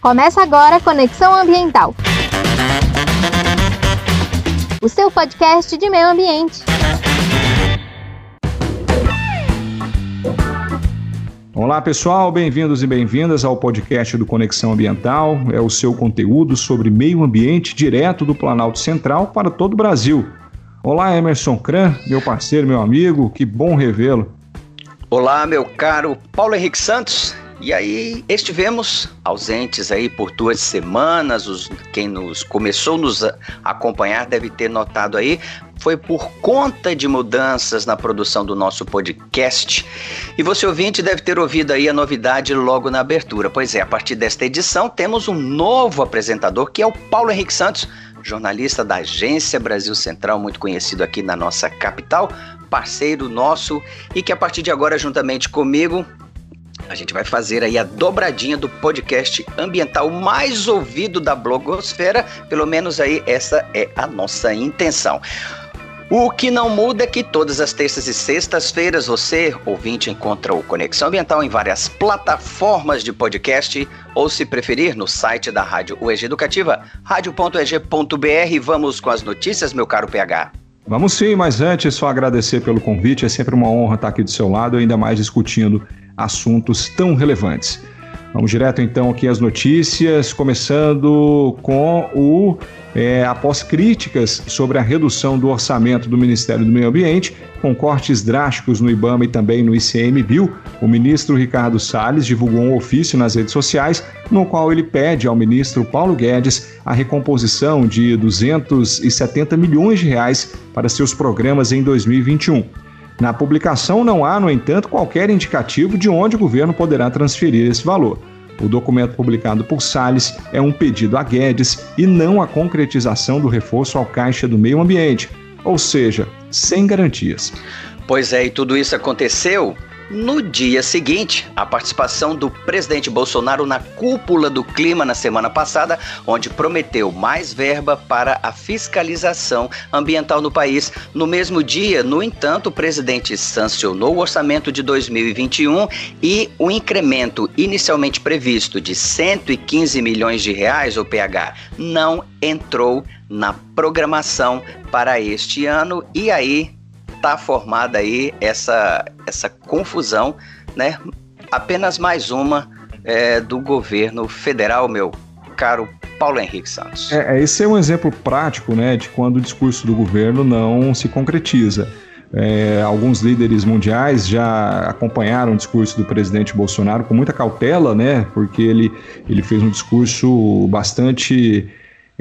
Começa agora Conexão Ambiental. O seu podcast de meio ambiente. Olá pessoal, bem-vindos e bem-vindas ao podcast do Conexão Ambiental. É o seu conteúdo sobre meio ambiente direto do Planalto Central para todo o Brasil. Olá Emerson Cran, meu parceiro, meu amigo, que bom revê-lo. Olá, meu caro Paulo Henrique Santos. E aí estivemos ausentes aí por duas semanas. Os, quem nos começou a nos acompanhar deve ter notado aí. Foi por conta de mudanças na produção do nosso podcast. E você ouvinte deve ter ouvido aí a novidade logo na abertura. Pois é, a partir desta edição temos um novo apresentador que é o Paulo Henrique Santos, jornalista da Agência Brasil Central, muito conhecido aqui na nossa capital, parceiro nosso e que a partir de agora juntamente comigo a gente vai fazer aí a dobradinha do podcast ambiental mais ouvido da blogosfera, pelo menos aí essa é a nossa intenção. O que não muda é que todas as terças e sextas-feiras você, ouvinte, encontra o Conexão Ambiental em várias plataformas de podcast ou, se preferir, no site da Rádio UEG Educativa, radio.eg.br. Vamos com as notícias, meu caro PH. Vamos sim, mas antes só agradecer pelo convite. É sempre uma honra estar aqui do seu lado, ainda mais discutindo assuntos tão relevantes. Vamos direto então aqui às notícias, começando com o é, após críticas sobre a redução do orçamento do Ministério do Meio Ambiente, com cortes drásticos no IBAMA e também no ICMBio, o ministro Ricardo Salles divulgou um ofício nas redes sociais no qual ele pede ao ministro Paulo Guedes a recomposição de 270 milhões de reais para seus programas em 2021. Na publicação não há, no entanto, qualquer indicativo de onde o governo poderá transferir esse valor. O documento publicado por Salles é um pedido a Guedes e não a concretização do reforço ao Caixa do Meio Ambiente, ou seja, sem garantias. Pois é, e tudo isso aconteceu no dia seguinte, a participação do presidente Bolsonaro na cúpula do clima na semana passada, onde prometeu mais verba para a fiscalização ambiental no país. No mesmo dia, no entanto, o presidente sancionou o orçamento de 2021 e o incremento inicialmente previsto de 115 milhões de reais, o PH, não entrou na programação para este ano e aí está formada aí essa, essa confusão, né? Apenas mais uma é, do governo federal, meu caro Paulo Henrique Santos. É, é, esse é um exemplo prático, né, de quando o discurso do governo não se concretiza. É, alguns líderes mundiais já acompanharam o discurso do presidente Bolsonaro com muita cautela, né? Porque ele, ele fez um discurso bastante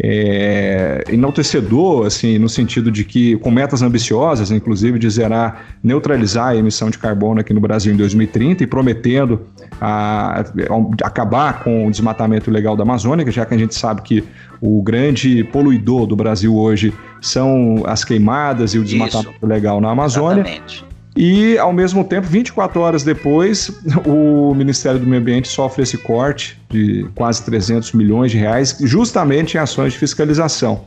é, enaltecedor, assim, no sentido de que, com metas ambiciosas, inclusive de zerar, neutralizar a emissão de carbono aqui no Brasil em 2030 e prometendo a, a, acabar com o desmatamento ilegal da Amazônia, já que a gente sabe que o grande poluidor do Brasil hoje são as queimadas e o desmatamento Isso. ilegal na Amazônia. Exatamente. E, ao mesmo tempo, 24 horas depois, o Ministério do Meio Ambiente sofre esse corte de quase 300 milhões de reais, justamente em ações de fiscalização.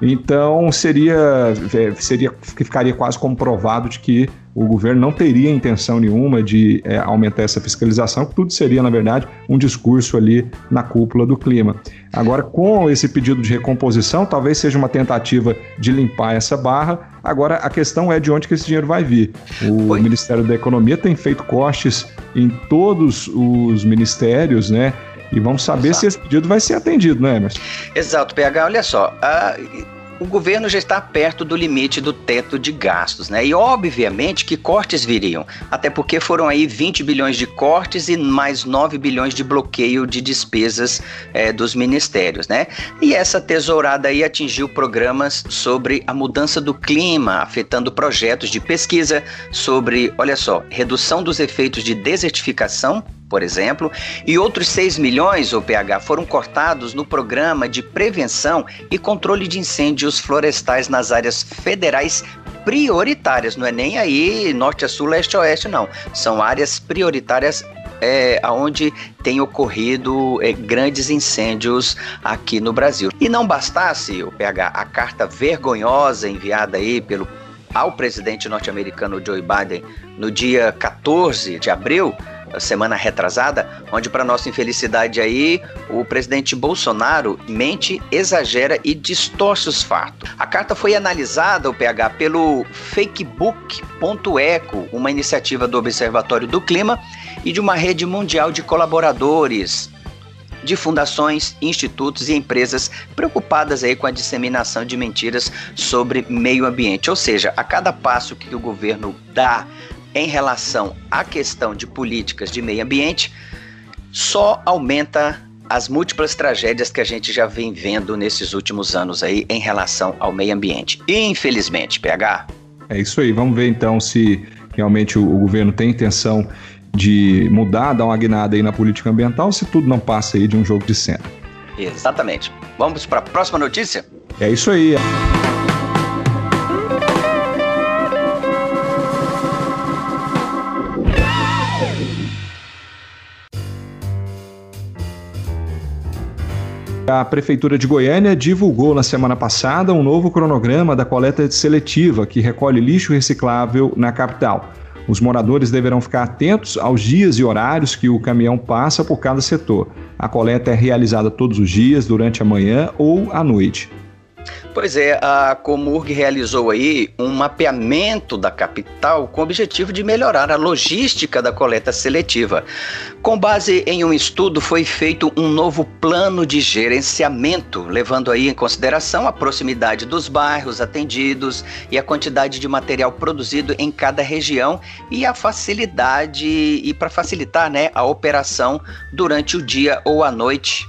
Então, seria, é, seria ficaria quase comprovado de que o governo não teria intenção nenhuma de é, aumentar essa fiscalização, que tudo seria, na verdade, um discurso ali na cúpula do clima. Agora, com esse pedido de recomposição, talvez seja uma tentativa de limpar essa barra. Agora, a questão é de onde que esse dinheiro vai vir. O Oi. Ministério da Economia tem feito cortes em todos os ministérios, né? E vamos saber Exato. se esse pedido vai ser atendido, né, Emerson? Exato, PH. Olha só, uh, o governo já está perto do limite do teto de gastos, né? E obviamente que cortes viriam, até porque foram aí 20 bilhões de cortes e mais 9 bilhões de bloqueio de despesas é, dos ministérios, né? E essa tesourada aí atingiu programas sobre a mudança do clima, afetando projetos de pesquisa sobre, olha só, redução dos efeitos de desertificação por exemplo, e outros 6 milhões, o PH, foram cortados no programa de prevenção e controle de incêndios florestais nas áreas federais prioritárias, não é nem aí norte a sul, leste a oeste, não. São áreas prioritárias é, onde tem ocorrido é, grandes incêndios aqui no Brasil. E não bastasse, o PH, a carta vergonhosa enviada aí pelo ao presidente norte-americano Joe Biden no dia 14 de abril, semana retrasada, onde para nossa infelicidade aí, o presidente Bolsonaro mente, exagera e distorce os fatos. A carta foi analisada, o PH, pelo fakebook.eco, uma iniciativa do Observatório do Clima e de uma rede mundial de colaboradores de fundações, institutos e empresas preocupadas aí com a disseminação de mentiras sobre meio ambiente. Ou seja, a cada passo que o governo dá em relação à questão de políticas de meio ambiente, só aumenta as múltiplas tragédias que a gente já vem vendo nesses últimos anos aí em relação ao meio ambiente. Infelizmente, PH. É isso aí. Vamos ver então se realmente o, o governo tem intenção de mudar, dar uma guinada aí na política ambiental, se tudo não passa aí de um jogo de cena. Exatamente. Vamos para a próxima notícia? É isso aí. A Prefeitura de Goiânia divulgou na semana passada um novo cronograma da coleta seletiva que recolhe lixo reciclável na capital. Os moradores deverão ficar atentos aos dias e horários que o caminhão passa por cada setor. A coleta é realizada todos os dias, durante a manhã ou à noite. Pois é, a Comurg realizou aí um mapeamento da capital com o objetivo de melhorar a logística da coleta seletiva. Com base em um estudo, foi feito um novo plano de gerenciamento, levando aí em consideração a proximidade dos bairros atendidos e a quantidade de material produzido em cada região e a facilidade e para facilitar, né, a operação durante o dia ou a noite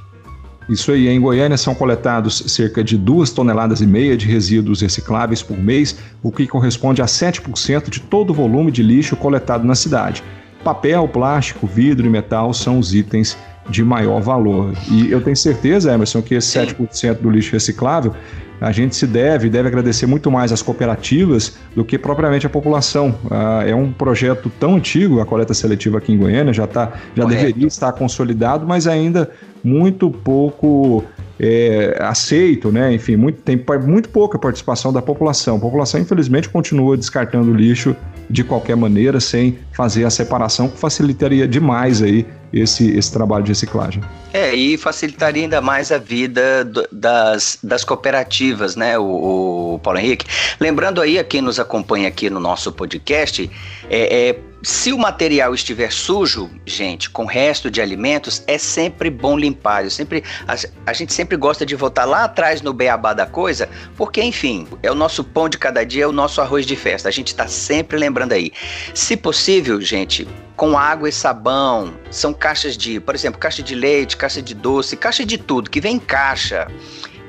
isso aí, em Goiânia são coletados cerca de 2 toneladas e meia de resíduos recicláveis por mês, o que corresponde a 7% de todo o volume de lixo coletado na cidade. Papel, plástico, vidro e metal são os itens de maior valor. E eu tenho certeza, Emerson, que esse 7% do lixo reciclável a gente se deve, deve agradecer muito mais às cooperativas do que propriamente à população. Ah, é um projeto tão antigo, a coleta seletiva aqui em Goiânia, já, tá, já deveria estar consolidado, mas ainda muito pouco é, aceito, né? Enfim, muito, tem muito pouca participação da população. A população, infelizmente, continua descartando lixo de qualquer maneira, sem fazer a separação, que facilitaria demais aí esse, esse trabalho de reciclagem. É, e facilitaria ainda mais a vida do, das, das cooperativas, né, o, o, Paulo Henrique? Lembrando aí a quem nos acompanha aqui no nosso podcast, é, é se o material estiver sujo, gente, com resto de alimentos, é sempre bom limpar. Eu sempre, a, a, gente sempre gosta de voltar lá atrás no beabá da coisa, porque, enfim, é o nosso pão de cada dia, é o nosso arroz de festa. A gente está sempre lembrando aí. Se possível, gente, com água e sabão, são caixas de, por exemplo, caixa de leite, caixa de doce, caixa de tudo, que vem em caixa,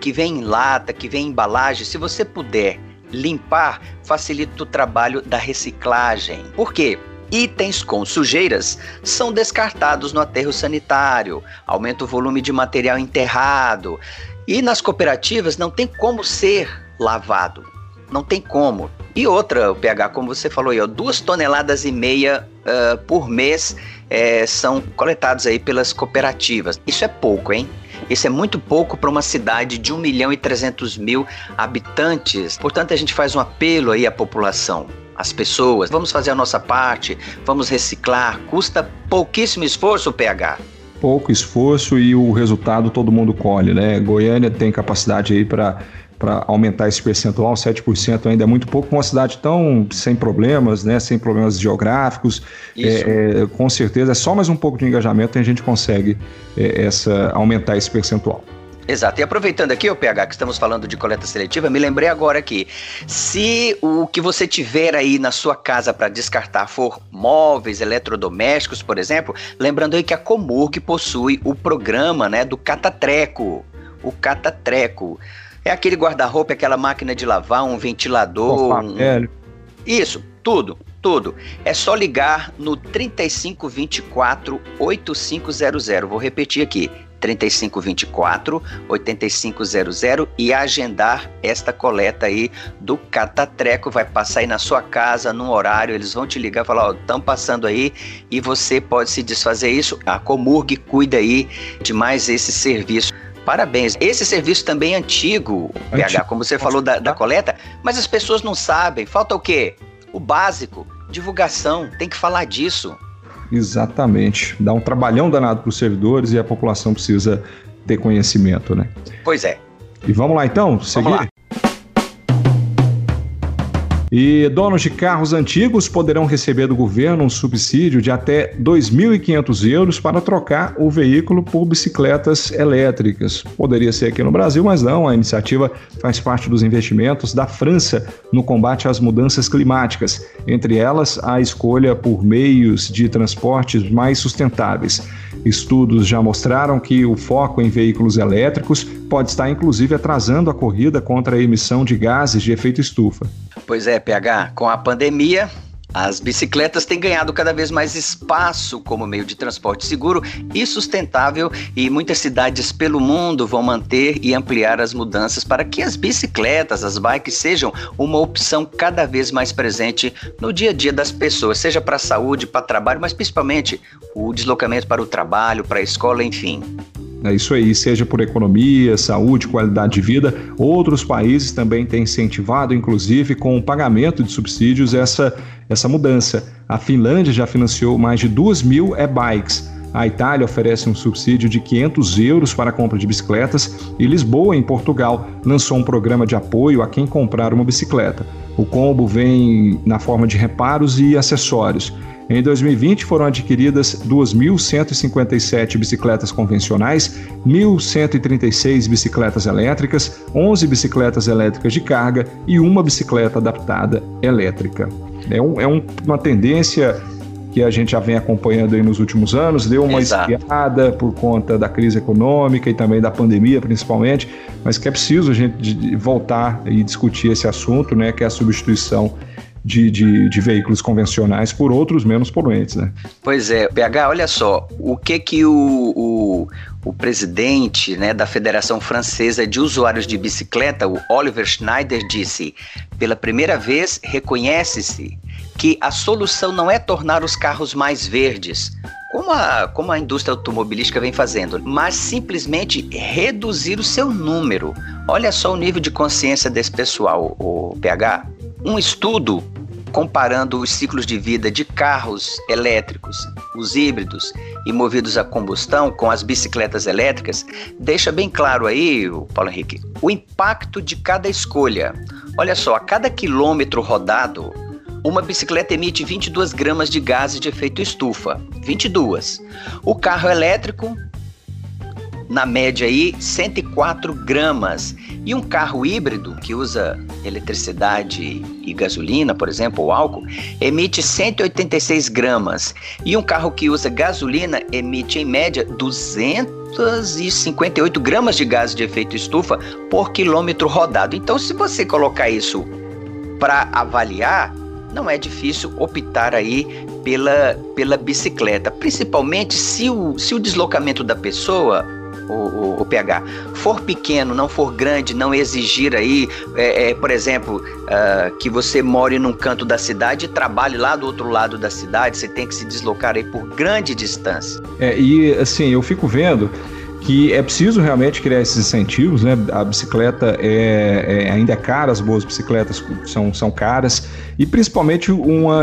que vem em lata, que vem em embalagem. Se você puder limpar, facilita o trabalho da reciclagem. Por quê? Itens com sujeiras são descartados no aterro sanitário, aumenta o volume de material enterrado. E nas cooperativas não tem como ser lavado. Não tem como. E outra, o PH, como você falou aí, ó, duas toneladas e meia uh, por mês é, são coletados aí pelas cooperativas. Isso é pouco, hein? Isso é muito pouco para uma cidade de 1 milhão e 300 mil habitantes. Portanto, a gente faz um apelo aí à população as pessoas. Vamos fazer a nossa parte, vamos reciclar. Custa pouquíssimo esforço, PH. Pouco esforço e o resultado todo mundo colhe, né? Goiânia tem capacidade aí para para aumentar esse percentual, 7% ainda é muito pouco, uma cidade tão sem problemas, né, sem problemas geográficos, é, é, com certeza é só mais um pouco de engajamento e a gente consegue é, essa, aumentar esse percentual. Exato. E aproveitando aqui, o PH, que estamos falando de coleta seletiva, me lembrei agora que se o que você tiver aí na sua casa para descartar for móveis, eletrodomésticos, por exemplo, lembrando aí que a Comurg possui o programa, né, do Catatreco. O Catatreco. É aquele guarda-roupa, aquela máquina de lavar, um ventilador. um... Isso, tudo, tudo. É só ligar no 3524 8500. Vou repetir aqui. 3524 8500 e agendar esta coleta aí do Catatreco. Vai passar aí na sua casa, num horário, eles vão te ligar e falar: Ó, estão passando aí e você pode se desfazer isso. A Comurg cuida aí de mais esse serviço. Parabéns. Esse serviço também é antigo, PH, como você falou da, da coleta, mas as pessoas não sabem. Falta o quê? O básico, divulgação, tem que falar disso. Exatamente. Dá um trabalhão danado para os servidores e a população precisa ter conhecimento, né? Pois é. E vamos lá então, seguir? E donos de carros antigos poderão receber do governo um subsídio de até R$ 2.500 euros para trocar o veículo por bicicletas elétricas. Poderia ser aqui no Brasil, mas não. A iniciativa faz parte dos investimentos da França no combate às mudanças climáticas, entre elas a escolha por meios de transportes mais sustentáveis. Estudos já mostraram que o foco em veículos elétricos pode estar inclusive atrasando a corrida contra a emissão de gases de efeito estufa. Pois é, PH, com a pandemia, as bicicletas têm ganhado cada vez mais espaço como meio de transporte seguro e sustentável, e muitas cidades pelo mundo vão manter e ampliar as mudanças para que as bicicletas, as bikes, sejam uma opção cada vez mais presente no dia a dia das pessoas, seja para a saúde, para trabalho, mas principalmente o deslocamento para o trabalho, para a escola, enfim. É isso aí, seja por economia, saúde, qualidade de vida. Outros países também têm incentivado, inclusive com o pagamento de subsídios, essa, essa mudança. A Finlândia já financiou mais de 2 mil e-bikes. A Itália oferece um subsídio de 500 euros para a compra de bicicletas e Lisboa, em Portugal, lançou um programa de apoio a quem comprar uma bicicleta. O combo vem na forma de reparos e acessórios. Em 2020 foram adquiridas 2.157 bicicletas convencionais, 1.136 bicicletas elétricas, 11 bicicletas elétricas de carga e uma bicicleta adaptada elétrica. É, um, é um, uma tendência que a gente já vem acompanhando aí nos últimos anos, deu uma Exato. esquiada por conta da crise econômica e também da pandemia, principalmente, mas que é preciso a gente voltar e discutir esse assunto, né, que é a substituição de, de, de, veículos convencionais por outros menos poluentes, né? Pois é, PH, olha só, o que que o, o, o, presidente né, da Federação Francesa de Usuários de Bicicleta, o Oliver Schneider, disse, pela primeira vez reconhece-se que a solução não é tornar os carros mais verdes, como a, como a indústria automobilística vem fazendo, mas simplesmente reduzir o seu número. Olha só o nível de consciência desse pessoal, o PH. Um estudo comparando os ciclos de vida de carros elétricos, os híbridos e movidos a combustão com as bicicletas elétricas, deixa bem claro aí, Paulo Henrique, o impacto de cada escolha. Olha só, a cada quilômetro rodado, uma bicicleta emite 22 gramas de gases de efeito estufa. 22. O carro elétrico, na média aí, 104 gramas. E um carro híbrido, que usa eletricidade e gasolina, por exemplo, ou álcool, emite 186 gramas. E um carro que usa gasolina emite, em média, 258 gramas de gases de efeito estufa por quilômetro rodado. Então, se você colocar isso para avaliar, não é difícil optar aí pela, pela bicicleta, principalmente se o, se o deslocamento da pessoa o, o, o, PH for pequeno, não for grande, não exigir aí, é, é, por exemplo, uh, que você more num canto da cidade e trabalhe lá do outro lado da cidade, você tem que se deslocar aí por grande distância. É, e assim, eu fico vendo que é preciso realmente criar esses incentivos, né? A bicicleta é, é, ainda é cara, as boas bicicletas são, são caras, e principalmente uma,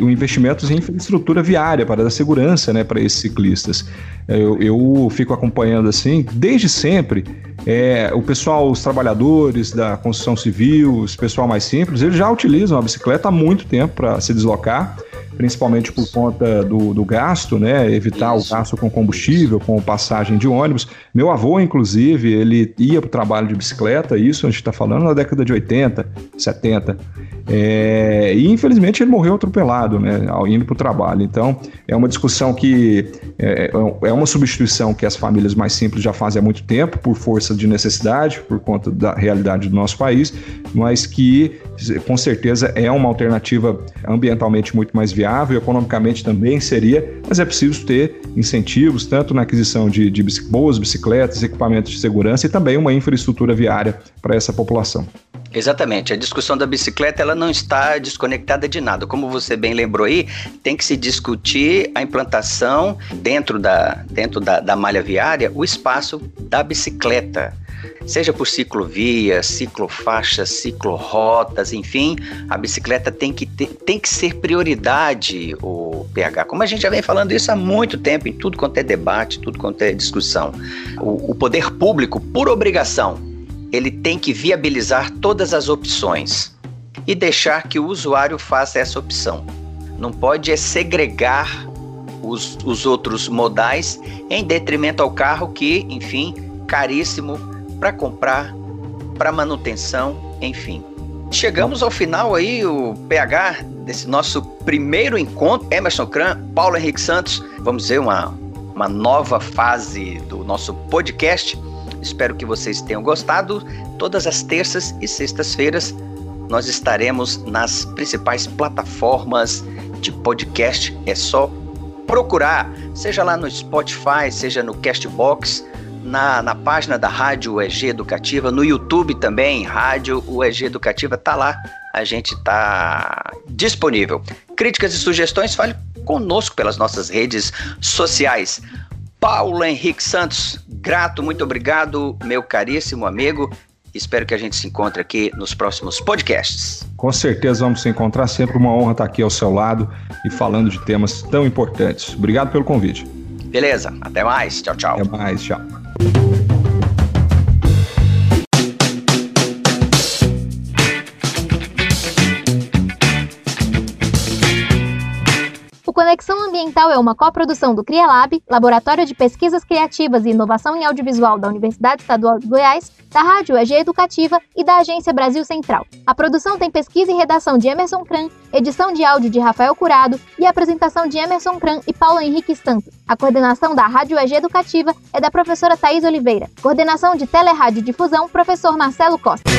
um investimentos em infraestrutura viária para dar segurança né, para esses ciclistas. Eu, eu fico acompanhando assim, desde sempre, é, o pessoal, os trabalhadores da construção civil, os pessoal mais simples, eles já utilizam a bicicleta há muito tempo para se deslocar principalmente por conta do, do gasto, né? Evitar Isso. o gasto com combustível, com passagem de ônibus. Meu avô, inclusive, ele ia para o trabalho de bicicleta, isso a gente está falando na década de 80, 70. É, e infelizmente ele morreu atropelado, né? Indo para o trabalho. Então é uma discussão que é, é uma substituição que as famílias mais simples já fazem há muito tempo, por força de necessidade, por conta da realidade do nosso país, mas que com certeza é uma alternativa ambientalmente muito mais viável, economicamente também seria, mas é preciso ter incentivos, tanto na aquisição de, de boas bicicletas, equipamentos de segurança e também uma infraestrutura viária para essa população. Exatamente. A discussão da bicicleta ela não está desconectada de nada. Como você bem lembrou aí, tem que se discutir a implantação dentro da, dentro da, da malha viária, o espaço da bicicleta. Seja por ciclovia, ciclofaixa, ciclorotas, enfim, a bicicleta tem que, ter, tem que ser prioridade, o PH. Como a gente já vem falando isso há muito tempo, em tudo quanto é debate, tudo quanto é discussão. O, o poder público, por obrigação, ele tem que viabilizar todas as opções e deixar que o usuário faça essa opção. Não pode é segregar os, os outros modais em detrimento ao carro que, enfim, caríssimo para comprar, para manutenção, enfim. Chegamos ao final aí, o PH, desse nosso primeiro encontro. Emerson Kran, Paulo Henrique Santos, vamos ver uma, uma nova fase do nosso podcast. Espero que vocês tenham gostado. Todas as terças e sextas-feiras nós estaremos nas principais plataformas de podcast. É só procurar, seja lá no Spotify, seja no Castbox, na, na página da Rádio UEG Educativa, no YouTube também, Rádio UEG Educativa, tá lá, a gente tá disponível. Críticas e sugestões, fale conosco pelas nossas redes sociais. Paulo Henrique Santos, grato, muito obrigado, meu caríssimo amigo. Espero que a gente se encontre aqui nos próximos podcasts. Com certeza vamos se encontrar. Sempre uma honra estar aqui ao seu lado e falando de temas tão importantes. Obrigado pelo convite. Beleza, até mais. Tchau, tchau. Até mais, tchau. Conexão Ambiental é uma coprodução do CriaLab, Laboratório de Pesquisas Criativas e Inovação em Audiovisual da Universidade Estadual de Goiás, da Rádio EG Educativa e da Agência Brasil Central. A produção tem pesquisa e redação de Emerson Kran, edição de áudio de Rafael Curado e apresentação de Emerson Kran e Paulo Henrique Santos. A coordenação da Rádio EG Educativa é da professora Thais Oliveira. Coordenação de Telerádio Difusão, professor Marcelo Costa.